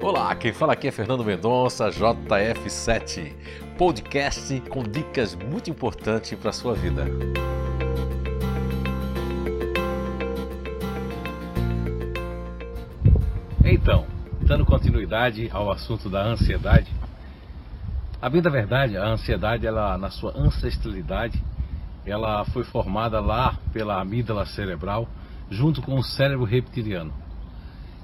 Olá, quem fala aqui é Fernando Mendonça, JF7, podcast com dicas muito importantes para a sua vida. Então, dando continuidade ao assunto da ansiedade, a bem da verdade, a ansiedade, ela na sua ancestralidade, ela foi formada lá pela amígdala cerebral, junto com o cérebro reptiliano.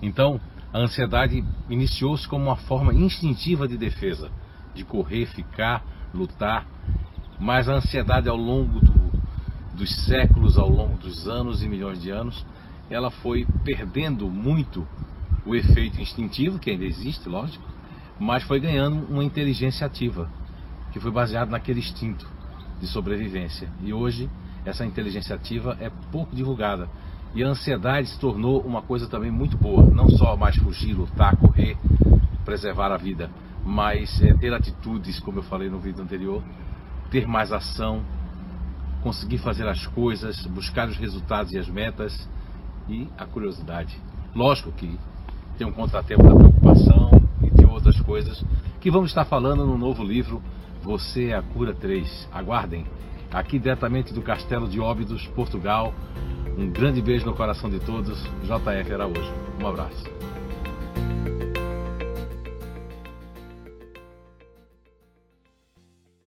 Então, a ansiedade iniciou-se como uma forma instintiva de defesa, de correr, ficar, lutar, mas a ansiedade ao longo do, dos séculos, ao longo dos anos e milhões de anos, ela foi perdendo muito o efeito instintivo, que ainda existe, lógico, mas foi ganhando uma inteligência ativa, que foi baseada naquele instinto de sobrevivência. E hoje essa inteligência ativa é pouco divulgada. E a ansiedade se tornou uma coisa também muito boa, não só mais fugir, lutar, correr, preservar a vida, mas é, ter atitudes, como eu falei no vídeo anterior, ter mais ação, conseguir fazer as coisas, buscar os resultados e as metas e a curiosidade. Lógico que tem um contratempo da preocupação e tem outras coisas que vamos estar falando no novo livro Você é a Cura 3. Aguardem, aqui diretamente do Castelo de Óbidos, Portugal. Um grande beijo no coração de todos. JF Araújo. Um abraço.